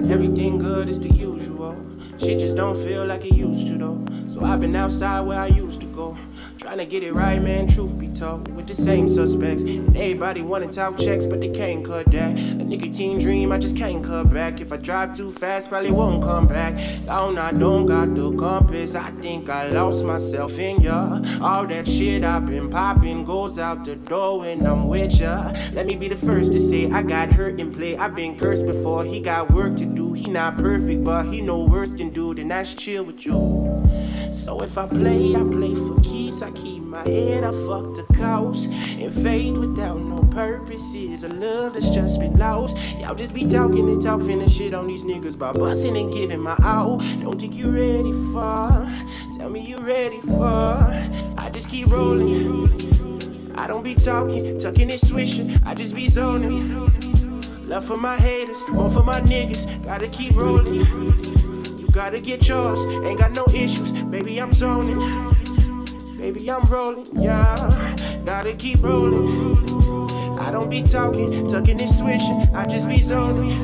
Everything good is the usual. Shit just don't feel like it used to though. So I've been outside where I used to go. Trying to get it right, man, truth be told. With the same suspects. And everybody wanna talk checks, but they can't cut that. A nicotine dream, I just can't cut back. If I drive too fast, probably won't come back. Oh, I don't got the compass. I think I lost myself in ya. All that shit I've been popping goes out the door when I'm with ya. Let me be the first to say I got hurt in play. I've been cursed before. He got work to do. He not perfect, but he no worse than dude, and that's chill with you. So if I play, I play for keeps. I keep my head, I fuck the coast. And faith without no purpose is a love that's just been lost. Y'all just be talking and talking and shit on these niggas by busting and giving my all. Don't think you ready for? Tell me you ready for? I just keep rolling. I don't be talking, tucking and swishing. I just be zoning. Love for my haters, more for my niggas. Gotta keep rolling. You gotta get yours, ain't got no issues. Baby, I'm zoning. Baby, I'm rolling, yeah. Gotta keep rolling. I don't be talking, tucking and swishing. I just be zoning.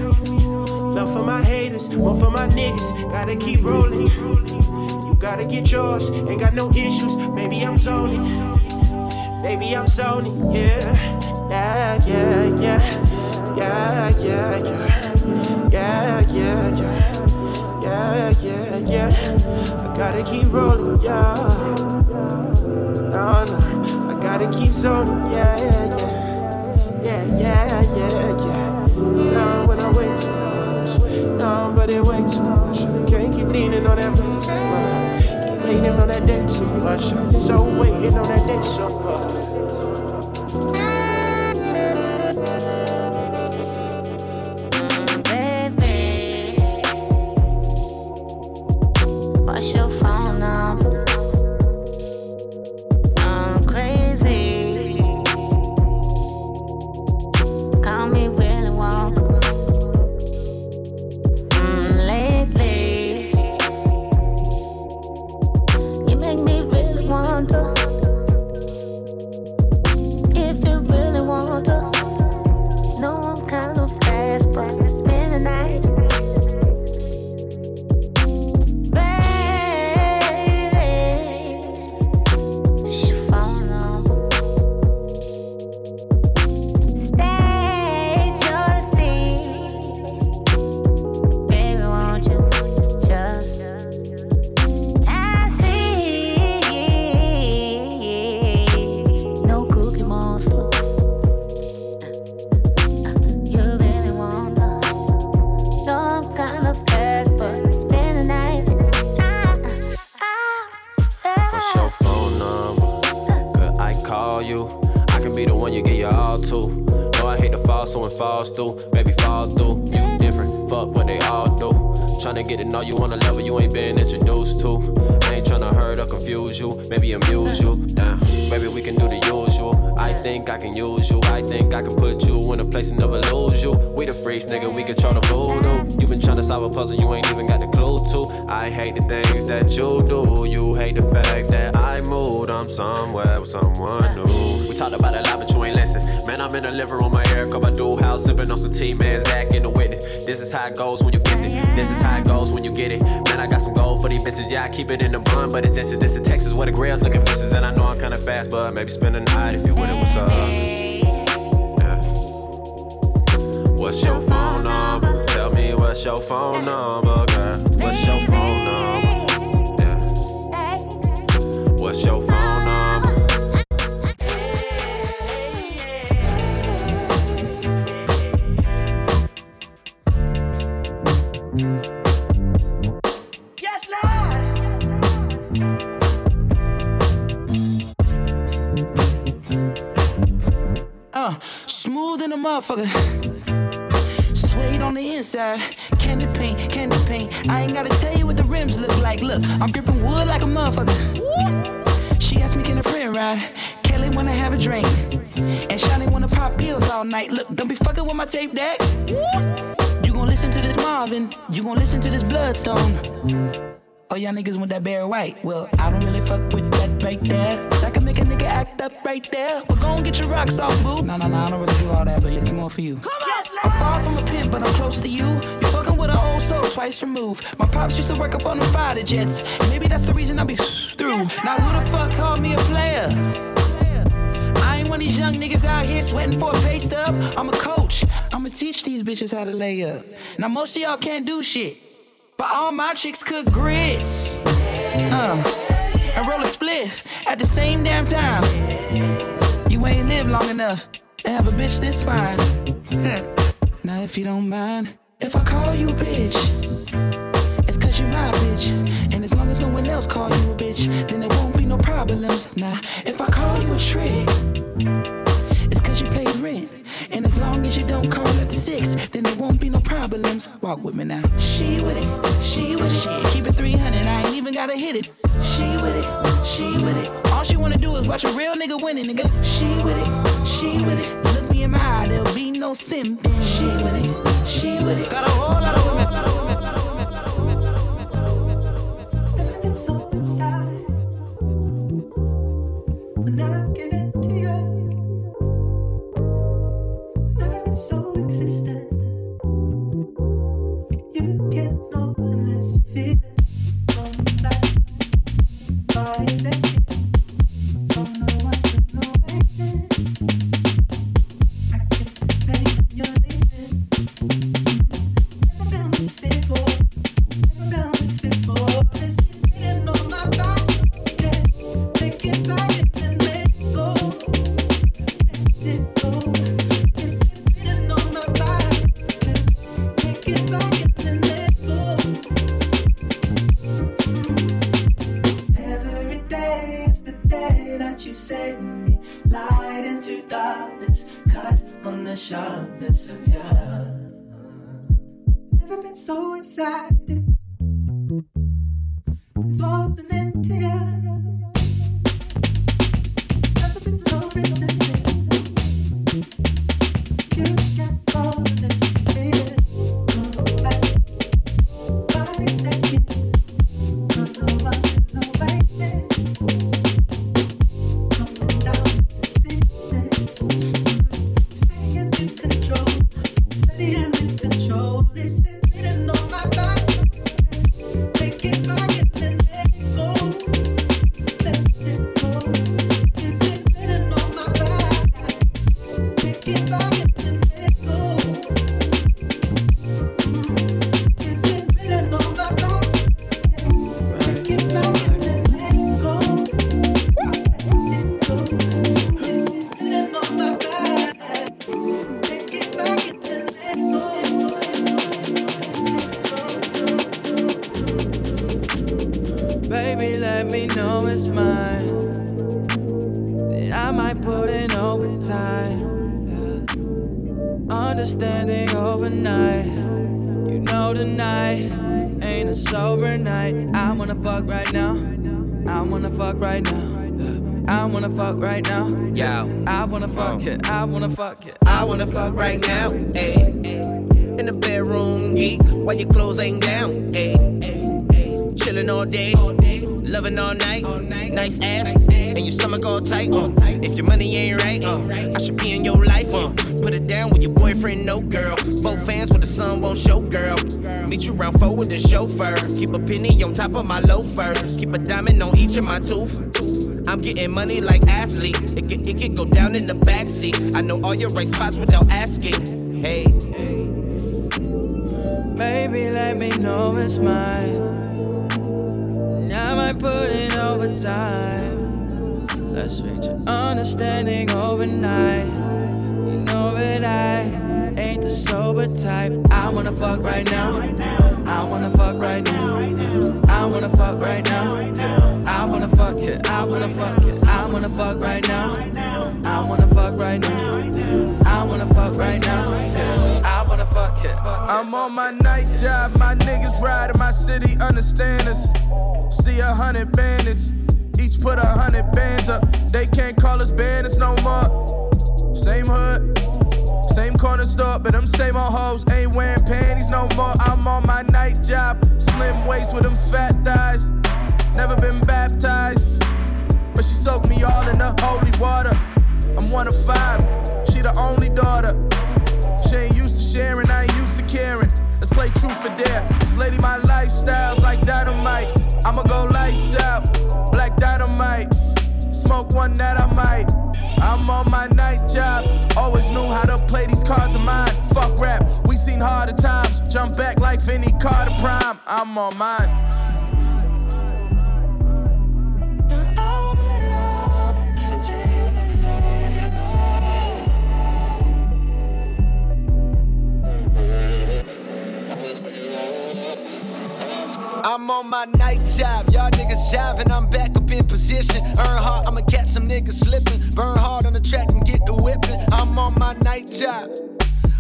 Love for my haters, more for my niggas. Gotta keep rolling. You gotta get yours, ain't got no issues. Baby, I'm zoning. Baby, I'm zoning, yeah. Yeah, yeah, yeah. Yeah, yeah, yeah. Yeah, yeah, yeah. Yeah, yeah, yeah. I gotta keep rolling, yeah. No, no. I gotta keep zoning, yeah, yeah, yeah. Yeah, yeah, yeah, yeah. So when I wait too much, no, but it way too much. I can't keep leaning on that way too much. Keep waiting on that day too much. I'm so waiting on that day so much. Keep it in the bun, but it's this, this is Texas where the grails looking vicious, and I know I'm kinda fast, but maybe spend the night if you with it. What's up? Yeah. What's your phone number? Tell me what's your phone number, girl. What's your phone number? Yeah. What's your phone motherfucker. Suede on the inside, candy paint, candy paint. I ain't gotta tell you what the rims look like. Look, I'm gripping wood like a motherfucker. She asked me, can a friend ride? Kelly wanna have a drink. And Shani wanna pop pills all night. Look, don't be fucking with my tape deck. You gon' listen to this Marvin, you gon' listen to this Bloodstone. Oh, y'all niggas want that Barry White. Well, I don't really fuck with that right there. That can make a nigga act up right there. But go and get your rocks off, boo. No, no, no, I don't really do all that, but it's more for you. Come on, I'm far from a pimp, but I'm close to you. You fucking with an old soul twice removed. My pops used to work up on the fighter jets. Maybe that's the reason I be through. Now who the fuck called me a player? I ain't one of these young niggas out here sweating for a pay stub. I'm a coach. I'ma teach these bitches how to lay up. Now most of y'all can't do shit. But all my chicks cook grits. Uh and roll a spliff at the same damn time. You ain't lived long enough to have a bitch this fine. now, if you don't mind, if I call you a bitch, it's cause you're my bitch. And as long as no one else call you a bitch, then there won't be no problems. Now, if I call you a trick, it's cause you paid rent. And as long as you don't call the six, then there won't be no problems. Walk with me now. She with it, she with it. Keep it 300, I ain't even gotta hit it. She with it, she with it. All she wanna do is watch a real nigga winning, nigga. She with it, she with it. Look me in my eye, there'll be no simping. She with it, she with it. Got a whole lot of women. Fuck right now. I wanna fuck right now. Yeah. I wanna fuck oh. it. I wanna fuck it. I wanna fuck right now, ayy. In the bedroom, geek, while your clothes ain't down, ayy. Chillin' all day, loving all night, nice ass, and your stomach all tight. Uh. If your money ain't right, uh, I should be in your life. Uh. Put it down with your boyfriend, no girl. Both fans with the sun won't show, girl. Meet you round four with the chauffeur. Keep a penny on top of my loafer. Keep a diamond on each of my tooth. I'm getting money like athlete. It can, it can go down in the backseat. I know all your right spots without asking. Hey. Baby, let me know it's mine. Might put in overtime. Let's reach an understanding overnight. You know that I ain't the sober type. I wanna fuck right now. I wanna fuck right now. I wanna fuck right now. I wanna fuck it. I wanna fuck it. I wanna fuck right now. I wanna fuck right now. I wanna fuck right now. I'm on my night job. My niggas ride in my city, understand us. See a hundred bandits. Each put a hundred bands up. They can't call us bandits no more. Same hood, same corner store, but them same old hoes ain't wearing panties no more. I'm on my night job, slim waist with them fat thighs. Never been baptized, but she soaked me all in the holy water. I'm one of five, she the only daughter. She ain't used to sharing, I ain't caring. Let's play truth or dare. Cause lady, my lifestyle's like dynamite. I'ma go lights out, black dynamite. Smoke one that I might. I'm on my night job. Always knew how to play these cards of mine. Fuck rap, we seen harder times. Jump back like Vinny Carter Prime. I'm on mine. I'm on my night job, y'all niggas jiving, I'm back up in position. Earn hard, I'ma catch some niggas slipping. Burn hard on the track and get the whipping. I'm on my night job.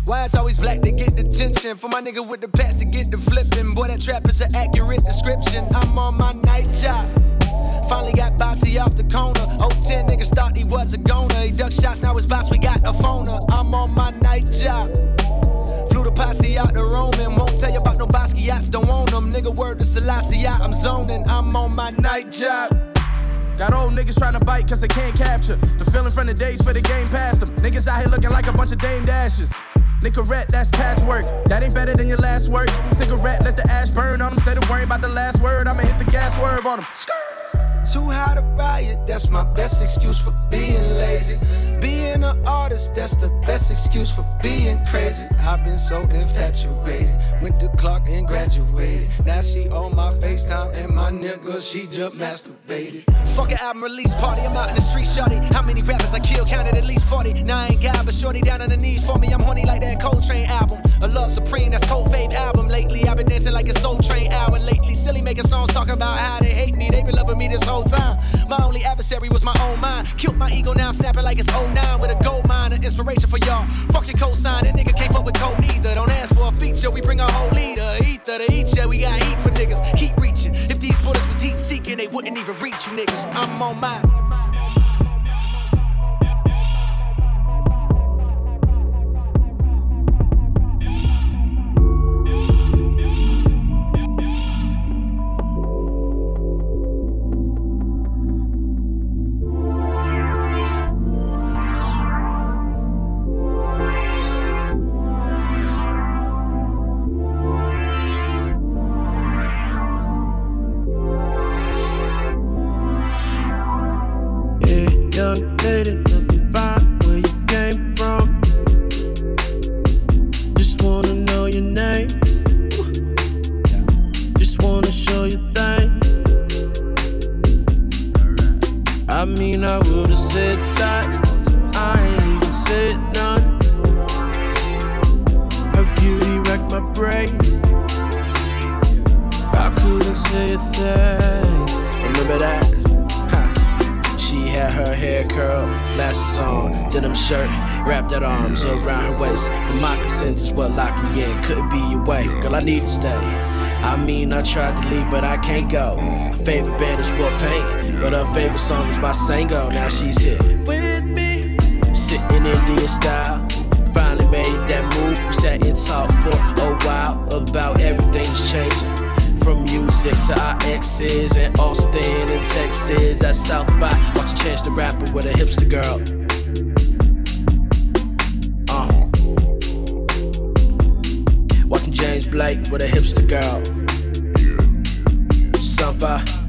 Why it's always black to get the tension? For my nigga with the pants to get the flipping. Boy, that trap is an accurate description. I'm on my night job. Finally got bossy off the corner. 010 niggas thought he was a goner. He duck shots, now his boss, we got a phoner. I'm on my night job. The posse out Rome and won't tell you about no Basquiat's, don't own them. Nigga, word to Selassie, I'm zoning. I'm on my night job. Got old niggas trying to bite cause they can't capture the feeling from the days for the game past them. Niggas out here looking like a bunch of Dame Dashes. Nicorette, that's patchwork. That ain't better than your last work. Cigarette, let the ash burn on them. Instead of worrying about the last word, I'ma hit the gas swerve on them. Too high to riot, that's my best excuse for being lazy. Being an artist, that's the best excuse for being crazy. I've been so infatuated, went to Clark and graduated. Now she on my FaceTime and my nigga, she just masturbated. Fuck an album release party, I'm out in the street, shorty. How many rappers I killed? Counted at least 40. Now I ain't got, but shorty down on the knees for me. I'm horny like that Coltrane album. A Love Supreme, that's Cold Fade album. Lately, I've been dancing like a Soul Train hour. Lately, silly making songs talking about how they hate me. They been loving me this whole time. My only adversary was my own mind. Killed my ego, now snapping like it's 09 with a gold mine. An inspiration for y'all. Fuck your cosign, that nigga can't fuck with code neither. Don't ask for a feature, we bring a whole leader. Ether to each, yeah, we got heat for niggas. Keep reaching. If these bullets was heat seeking, they wouldn't even reach you niggas. I'm on my. Brain. I couldn't say a thing. Remember that? Ha. She had her hair curled, glasses on, denim shirt, wrapped her arms around her waist. The moccasins is what locked me in. Couldn't be your way, girl. I need to stay. I mean, I tried to leave, but I can't go. Her favorite band is Warpaint, but her favorite song is by Sango. Now she's here with me, sitting Indian style. Made that move. We sat and talked for a while about everything's changing. From music to our exes and Austin and Texas. At South by, watch a Chance the Rapper with a hipster girl. Uh. Watching James Blake with a hipster girl. Every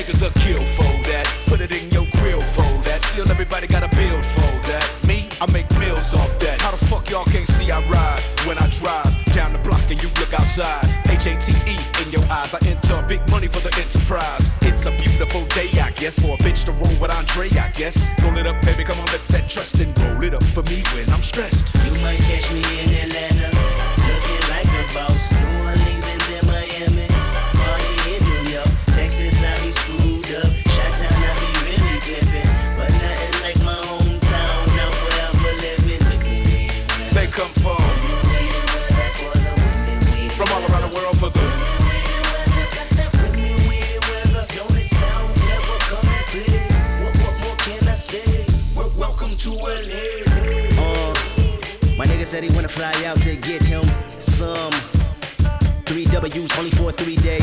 niggas are kill for that. Put it in your grill for that. Still everybody got a bill for that. Me, I make meals off that. How the fuck y'all can't see I ride when I drive down the block and you look outside. H A T E in your eyes. I enter big money for the enterprise. It's a beautiful day, I guess, for a bitch to roll with Andre, I guess. Roll it up, baby, come on, lift that trust and roll it up for me when I'm stressed. You might catch me in Atlanta, looking like a boss. New Orleans come from from all around the world for the? Welcome to LA. Uh, my nigga said he wanna fly out to get him some three W's only for a three day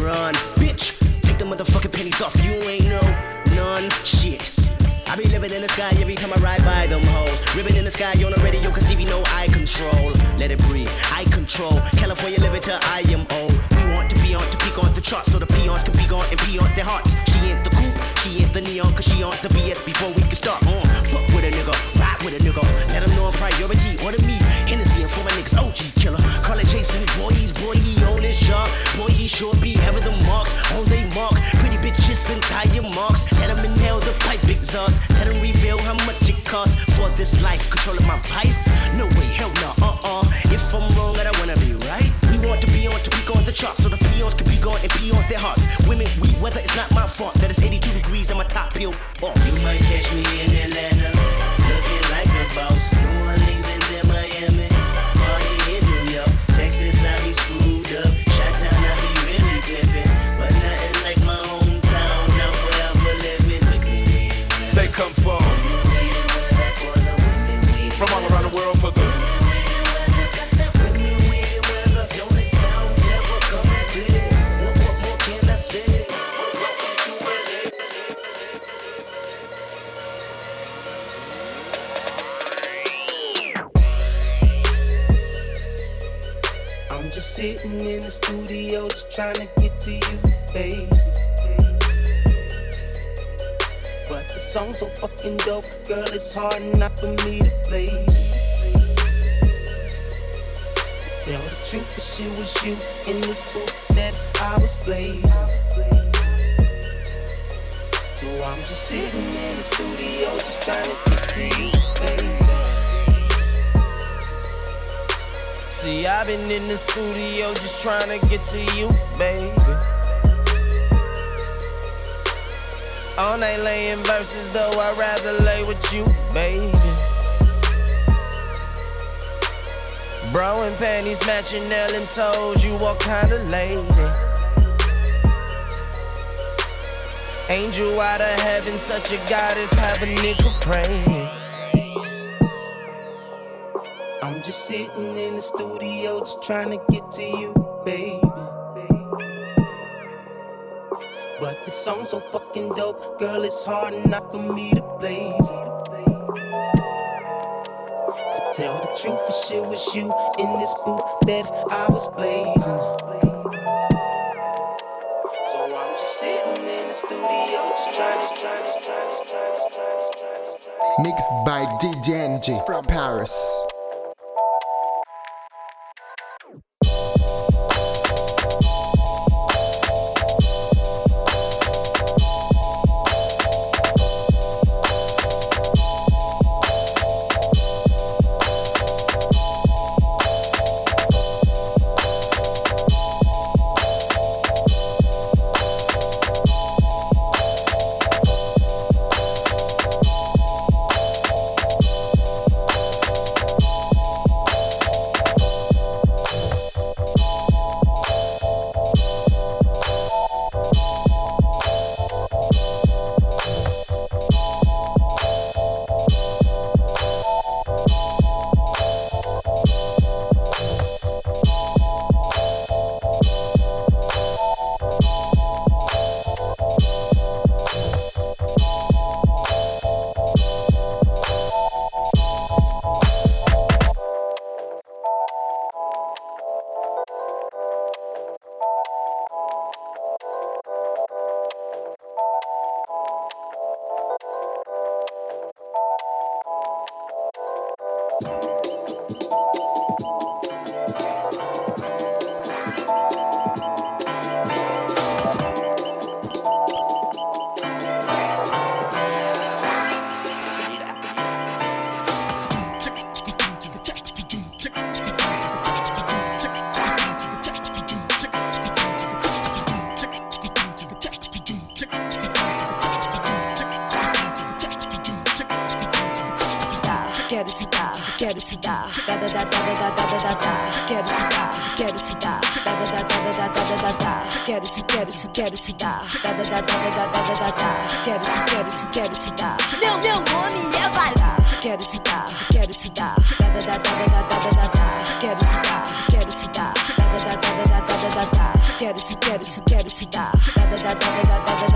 run. Bitch, take the motherfucking pennies off. You ain't no none shit. I be living in the sky every time I ride by them hoes. Ribbon in the sky on the radio, cause Stevie know I control. Let it breathe, I control. California living till I am old. We want to be on to peak on the charts so the peons can be gone and pee on their hearts. She ain't the coupe, she ain't the neon, cause she on the BS before we can start. Uh, fuck with a nigga, ride with a nigga. Let them know I'm priority. Order me, Hennessy niggas, OG killer. Call it Jason, boy, he's boy, he on his job. Boy, he sure be ever the marks on they mark. Pretty bitches and tire marks. Let them inhale the pipe exhaust. Let them reveal how much it costs for this life. Controlling my vice? No way, hell no, uh uh. If I'm wrong, I don't wanna be right. We want to be on to peak on the charts so the peons can be gone and pee on their hearts. Women, we weather, it's not my fault that it's 82 degrees and my top peeled off. Hard enough for me to play. Tell the truth, if she was you in this booth that I was blazing. So I'm just sitting in the studio, just trying to get to you, baby. See, I've been in the studio just trying to get to you, baby. All night laying verses, though I'd rather lay with you, baby. Bro and panties matching nail and toes, you what kind of lady? Angel out of heaven, such a goddess, have a nigga praying. I'm just sitting in the studio, just trying to get to you, Song's so fucking dope, girl, it's hard enough for me to blaze it. To tell the truth, if shit was you in this booth that I was blazing. So I'm just sitting in the studio, just trying, just trying, just trying, just trying, just trying, just trying, just trying. Mixed by DJ NG from Paris. Da, da da da da da da da da da. Quero te dar, quero te dar, da da da da da da da da. Quero te, quero te, quero te dar, da da da da da da da da. Quero te, quero te, quero te dar. Meu, meu nome é Vala. Quero te dar, quero te dar, da da da da da da da da. Quero te dar, quero te dar, da da da da da da da da. Quero te, quero te, quero te dar, da da da da da da da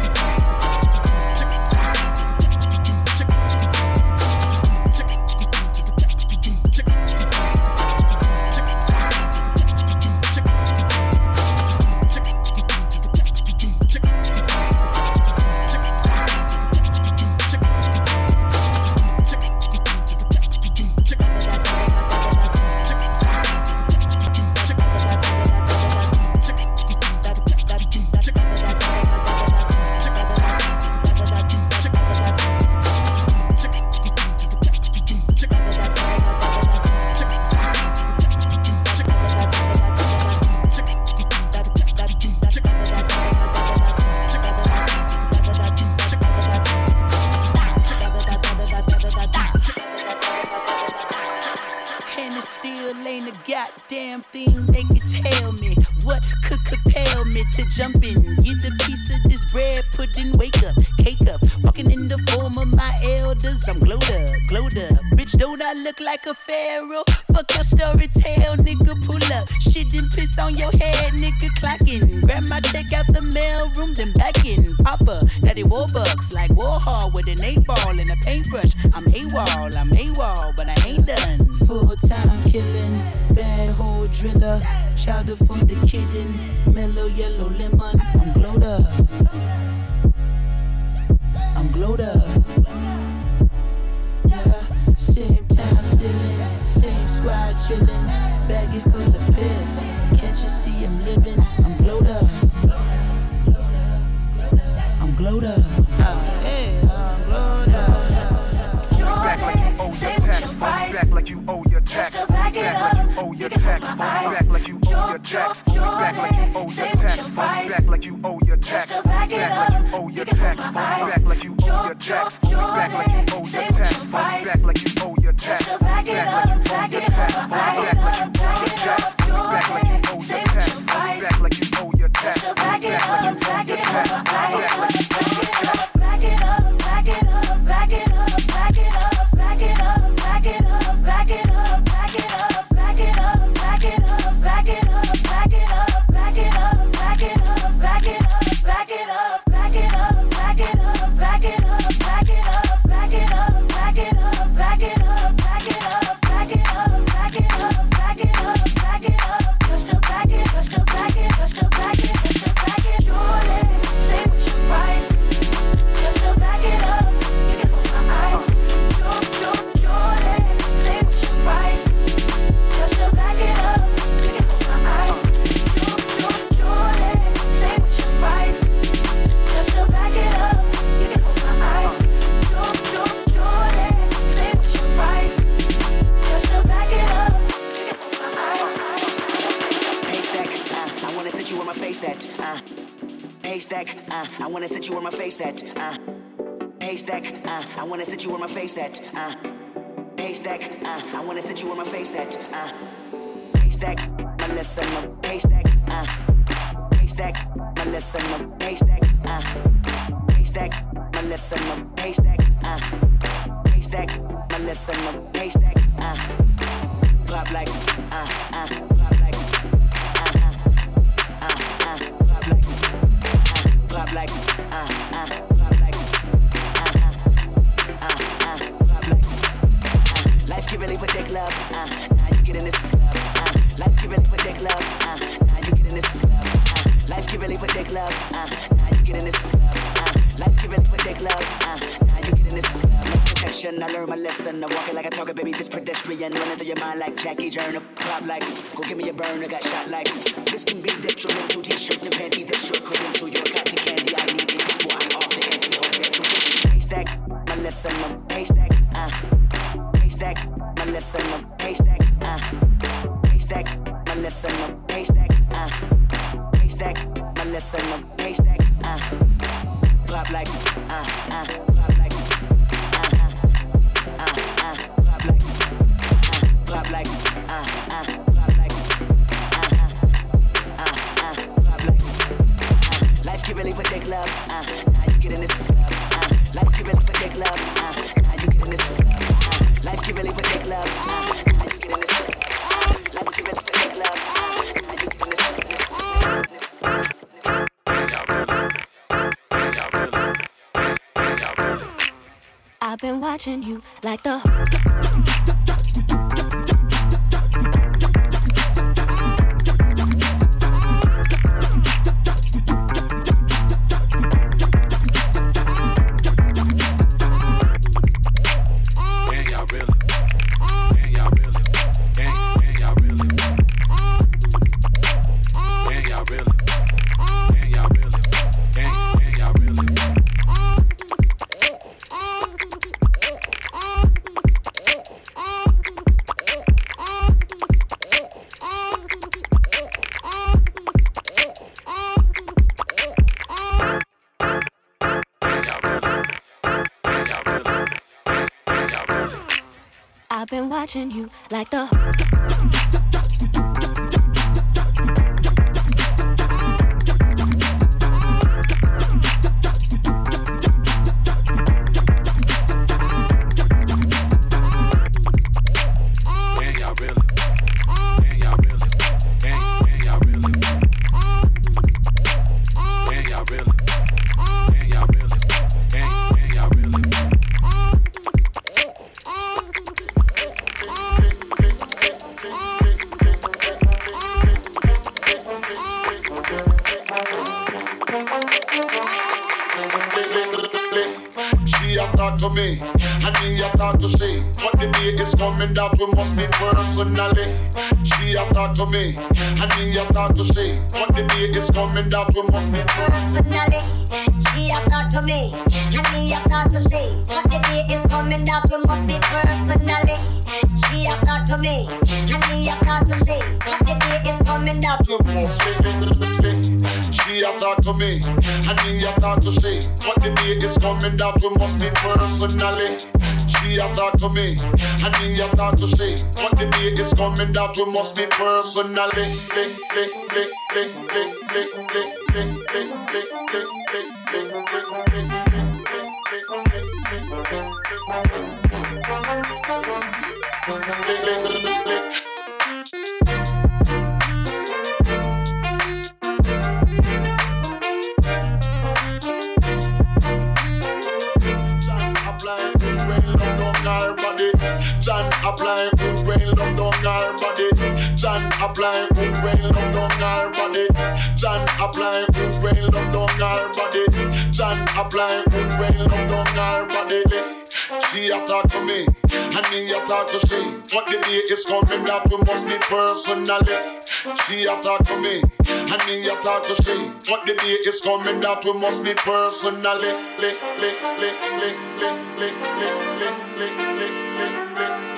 in, wake up, cake up. Walking in the form of my elders, I'm glowed up, glowed up. Bitch, don't I look like a pharaoh? Fuck your story tale, nigga, pull up. Shit and piss on your head, nigga, clocking. Grab my check out the mail room, then back in. Papa, daddy Warbucks, like Warhol with an eight ball and a paintbrush. I'm AWOL, I'm AWOL, but I ain't done. Full time killing, bad hole driller. Chowder for the kitten, mellow yellow lemon. I'm glowed up. I'm glowed up. Yeah, same time stealing, same squad chilling. Baggy full of piff. Can't you see I'm living? I'm glowed up. I'm glowed up. Yeah, I'm glowed up. back like you owe your tax. Back like you owe your tax. Back like you owe your tax. Back like you owe your tax. Back like you owe your tax price. Back like you owe your tax. Just to back it back up. like you owe your tax. Back like you owe your tax. Back like you owe your tax. Back like you owe your tax. Just to back it up. Back it up. Back like you owe your tax. Back like you owe your tax. Back like you owe your tax. Back like you owe your tax. Back like you owe your tax. Back it up, back it up, back it up, back it up, back it up, back it up, wanna sit you where my face at. Uh. Haystack, uh, I wanna sit you where my face at. Uh. Haystack, uh, I wanna sit you where my face at. Uh. Haystack, Melissa, my haystack. Uh. Haystack, Melissa, my haystack. Uh. Haystack, Melissa, my haystack. Uh. Haystack, Melissa, my haystack. Uh. Pop like, uh, uh, pop like, uh, uh, uh, uh, pop like, uh, pop like, your mind like Jackie Journal. Pop like, go give me a burner, got shot like. This can be detrimental. T-shirt and panty that should credential. Your cotton candy, I need it before I'm off the NC. Hope that you Haystack, my lesson. I'm haystack, uh. Haystack, my lesson. I'm haystack, uh. Haystack, my lesson. I'm haystack, uh. Haystack, my lesson. I'm haystack, get really for dick love, uh. Now you get in this club, uh. Life get really for dick love, uh. Now you get in this club, uh. Life get really for dick love, uh. Now you get in this club, uh. Life get really for dick love, uh. Now you get in this I've been watching you like the. I've been watching you like the. To me, and me a talk to she. But the day is coming that we must meet personally. She a talk to me, and me a talk to she. But the day is coming that we must meet personally. She a talk to me, and me a talk to she. But the day is coming that we must be personally. She a talk to me, and me a talk to she. But the day is coming that we must She a talk to me, and me a talk to she. But the day is coming that we must meet personally. She a talk to me, and me a talk to she. But the day is coming that we must meet personally. Apply good when love down her body. John apply good when love down her body. John apply good when love down her body. John apply good when love down her body. She a talk to me, and me a talk to she. But the day is coming that we must meet personally. She a talk to me, and me a talk to she. But the day is coming that we must meet personally. Lick, lick, lick, lick, lick, lick, lick, lick, lick, lick, lick.